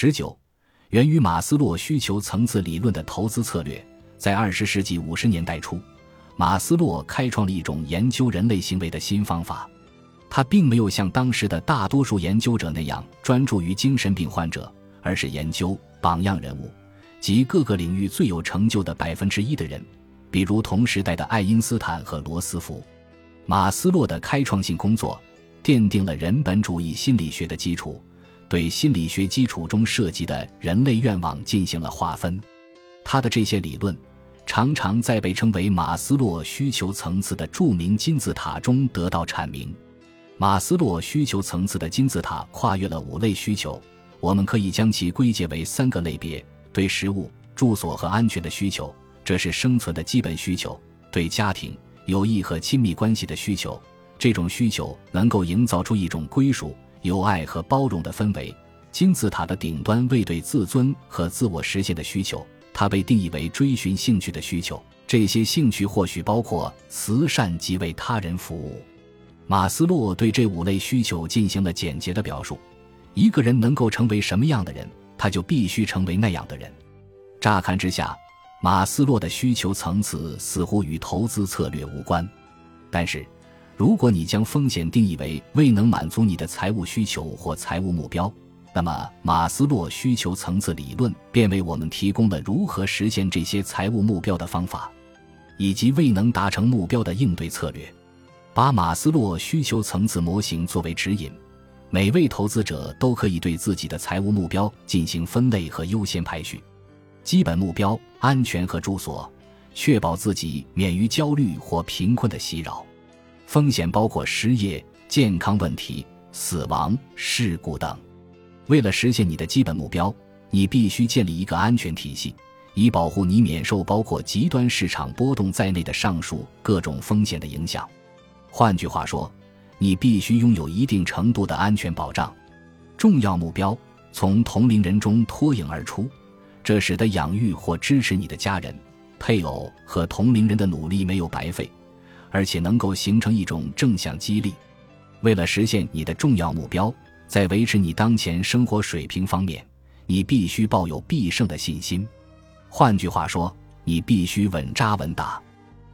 十九，源于马斯洛需求层次理论的投资策略，在二十世纪五十年代初，马斯洛开创了一种研究人类行为的新方法。他并没有像当时的大多数研究者那样专注于精神病患者，而是研究榜样人物及各个领域最有成就的百分之一的人，比如同时代的爱因斯坦和罗斯福。马斯洛的开创性工作奠定了人本主义心理学的基础，对心理学基础中涉及的人类愿望进行了划分。他的这些理论常常在被称为马斯洛需求层次的著名金字塔中得到阐明。马斯洛需求层次的金字塔跨越了五类需求，我们可以将其归结为三个类别：对食物、住所和安全的需求，这是生存的基本需求；对家庭。友谊和亲密关系的需求，这种需求能够营造出一种归属、友爱和包容的氛围。金字塔的顶端为对自尊和自我实现的需求，它被定义为追寻兴趣的需求。这些兴趣或许包括慈善及为他人服务。马斯洛对这五类需求进行了简洁的表述：一个人能够成为什么样的人，他就必须成为那样的人。乍看之下。马斯洛的需求层次似乎与投资策略无关，但是，如果你将风险定义为未能满足你的财务需求或财务目标，那么马斯洛需求层次理论便为我们提供了如何实现这些财务目标的方法，以及未能达成目标的应对策略。把马斯洛需求层次模型作为指引，每位投资者都可以对自己的财务目标进行分类和优先排序。基本目标：安全和住所，确保自己免于焦虑或贫困的袭扰。风险包括失业、健康问题、死亡、事故等。为了实现你的基本目标，你必须建立一个安全体系，以保护你免受包括极端市场波动在内的上述各种风险的影响。换句话说，你必须拥有一定程度的安全保障。重要目标：从同龄人中脱颖而出。这使得养育或支持你的家人、配偶和同龄人的努力没有白费，而且能够形成一种正向激励。为了实现你的重要目标，在维持你当前生活水平方面，你必须抱有必胜的信心。换句话说，你必须稳扎稳打。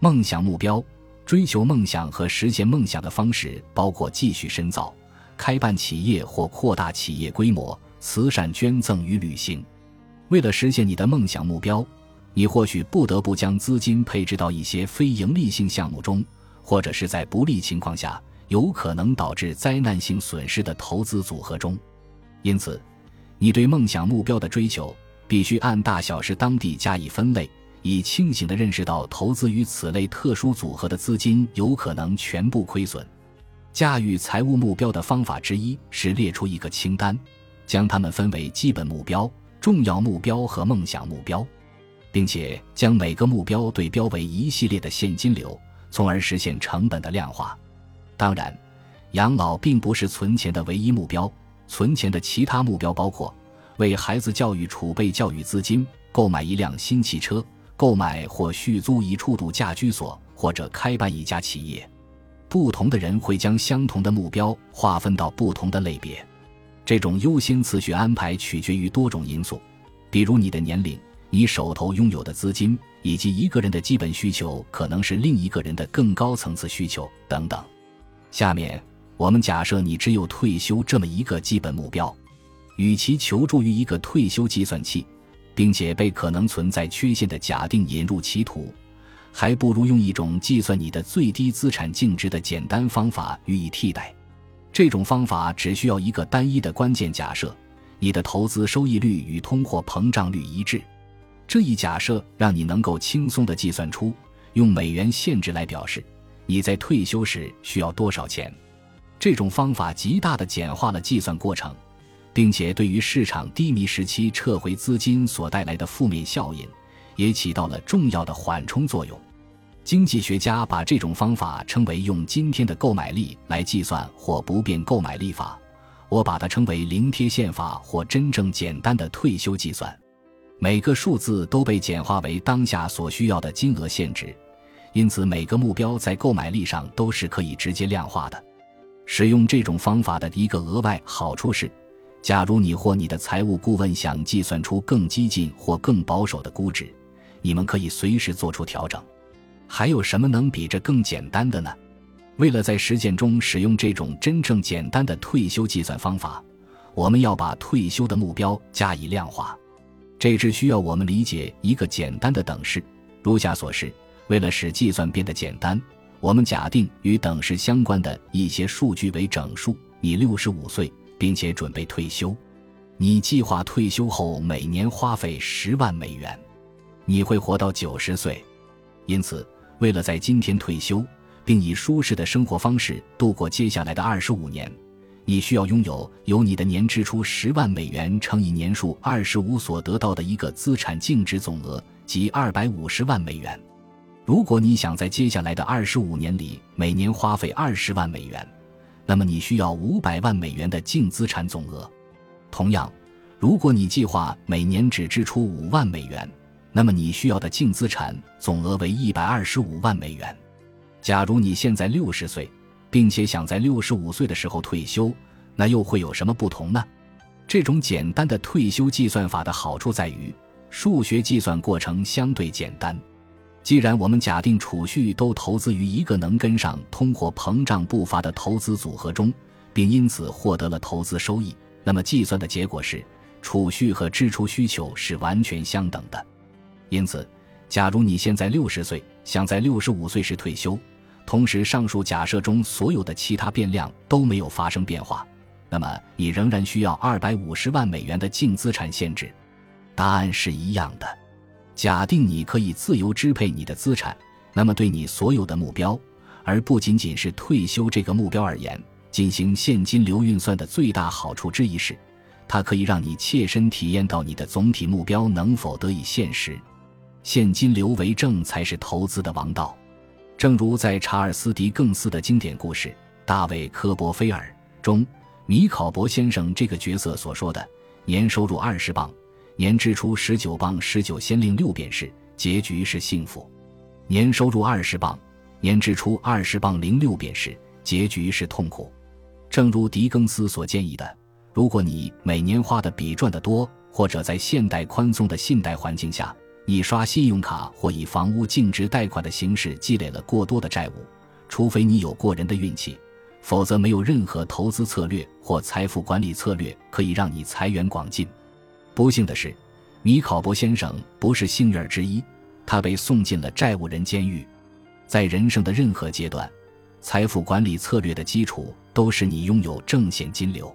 梦想目标：追求梦想和实现梦想的方式包括继续深造、开办企业或扩大企业规模、慈善捐赠与旅行。为了实现你的梦想目标，你或许不得不将资金配置到一些非盈利性项目中，或者是在不利情况下有可能导致灾难性损失的投资组合中。因此，你对梦想目标的追求必须按大小是当地加以分类，以清醒地认识到投资于此类特殊组合的资金有可能全部亏损。驾驭财务目标的方法之一是列出一个清单，将它们分为基本目标。重要目标和梦想目标，并且将每个目标对标为一系列的现金流，从而实现成本的量化。当然，养老并不是存钱的唯一目标。存钱的其他目标包括为孩子教育储备教育资金、购买一辆新汽车、购买或续租一处度假居所，或者开办一家企业。不同的人会将相同的目标划分到不同的类别。这种优先次序安排取决于多种因素，比如你的年龄、你手头拥有的资金，以及一个人的基本需求可能是另一个人的更高层次需求等等。下面我们假设你只有退休这么一个基本目标，与其求助于一个退休计算器，并且被可能存在缺陷的假定引入歧途，还不如用一种计算你的最低资产净值的简单方法予以替代。这种方法只需要一个单一的关键假设：你的投资收益率与通货膨胀率一致。这一假设让你能够轻松地计算出用美元限制来表示你在退休时需要多少钱。这种方法极大地简化了计算过程，并且对于市场低迷时期撤回资金所带来的负面效应也起到了重要的缓冲作用。经济学家把这种方法称为用今天的购买力来计算或不变购买力法，我把它称为零贴现法或真正简单的退休计算。每个数字都被简化为当下所需要的金额限值，因此每个目标在购买力上都是可以直接量化的。使用这种方法的一个额外好处是，假如你或你的财务顾问想计算出更激进或更保守的估值，你们可以随时做出调整。还有什么能比这更简单的呢？为了在实践中使用这种真正简单的退休计算方法，我们要把退休的目标加以量化。这只需要我们理解一个简单的等式，如下所示。为了使计算变得简单，我们假定与等式相关的一些数据为整数。你六十五岁。并且准备退休，你计划退休后每年花费十万美元，你会活到九十岁。因此，为了在今天退休，并以舒适的生活方式度过接下来的二十五年，你需要拥有由你的年支出十万美元乘以年数二十五所得到的一个资产净值总额，即二百五十万美元。如果你想在接下来的二十五年里每年花费二十万美元，那么你需要五百万美元的净资产总额。同样，如果你计划每年只支出五万美元，那么你需要的净资产总额为一百二十五万美元。假如你现在六十岁，并且想在六十五岁的时候退休，那又会有什么不同呢？这种简单的退休计算法的好处在于，数学计算过程相对简单。既然我们假定储蓄都投资于一个能跟上通货膨胀步伐的投资组合中，并因此获得了投资收益，那么计算的结果是，储蓄和支出需求是完全相等的。因此，假如你现在六十岁，想在六十五岁时退休，同时上述假设中所有的其他变量都没有发生变化，那么你仍然需要二百五十万美元的净资产限制。答案是一样的。假定你可以自由支配你的资产，那么对你所有的目标，而不仅仅是退休这个目标而言，进行现金流运算的最大好处之一是，它可以让你切身体验到你的总体目标能否得以现实。现金流为正才是投资的王道。正如在查尔斯·狄更斯的经典故事《大卫·科波菲尔》中，米考伯先生这个角色所说的：“年收入二十磅。”年支出十九磅十九先令六便士，结局是幸福；年收入二十磅，年支出二十磅零六便士，结局是痛苦。正如狄更斯所建议的，如果你每年花的比赚的多，或者在现代宽松的信贷环境下，你刷信用卡或以房屋净值贷款的形式积累了过多的债务，除非你有过人的运气，否则没有任何投资策略或财富管理策略可以让你财源广进。不幸的是，米考伯先生不是幸运儿之一，他被送进了债务人监狱。在人生的任何阶段，财富管理策略的基础都是你拥有正现金流。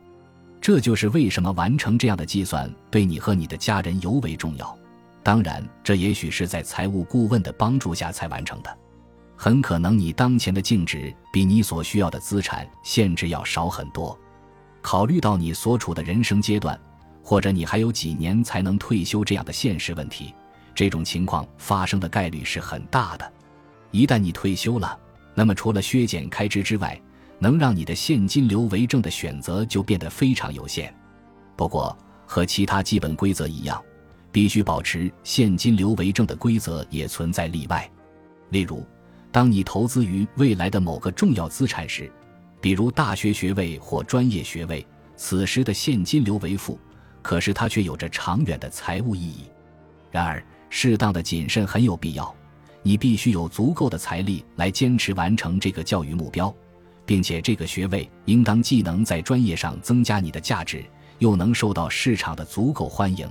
这就是为什么完成这样的计算对你和你的家人尤为重要。当然，这也许是在财务顾问的帮助下才完成的。很可能你当前的净值比你所需要的资产限制要少很多。考虑到你所处的人生阶段。或者你还有几年才能退休这样的现实问题，这种情况发生的概率是很大的。一旦你退休了，那么除了削减开支之外，能让你的现金流为正的选择就变得非常有限。不过，和其他基本规则一样，必须保持现金流为正的规则也存在例外。例如，当你投资于未来的某个重要资产时，比如大学学位或专业学位，此时的现金流为负。可是它却有着长远的财务意义。然而，适当的谨慎很有必要。你必须有足够的财力来坚持完成这个教育目标，并且这个学位应当既能在专业上增加你的价值，又能受到市场的足够欢迎。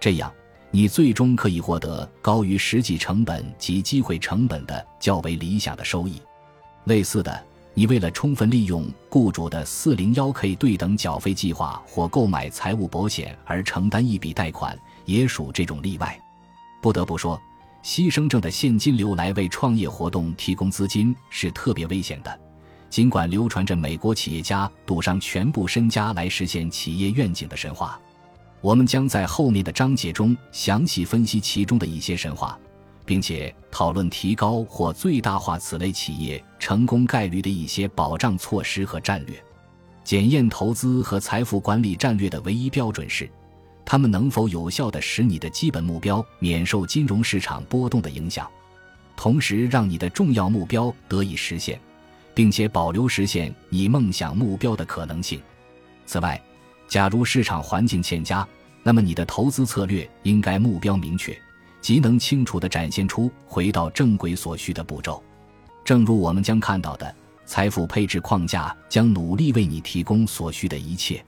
这样，你最终可以获得高于实际成本及机会成本的较为理想的收益。类似的。你为了充分利用雇主的 401k 对等缴费计划或购买财务保险而承担一笔贷款，也属这种例外。不得不说，牺牲挣的现金流来为创业活动提供资金是特别危险的。尽管流传着美国企业家赌上全部身家来实现企业愿景的神话，我们将在后面的章节中详细分析其中的一些神话。并且讨论提高或最大化此类企业成功概率的一些保障措施和战略。检验投资和财富管理战略的唯一标准是，他们能否有效地使你的基本目标免受金融市场波动的影响，同时让你的重要目标得以实现，并且保留实现你梦想目标的可能性。此外，假如市场环境欠佳，那么你的投资策略应该目标明确，即能清楚地展现出回到正轨所需的步骤。正如我们将看到的，财富配置框架将努力为你提供所需的一切。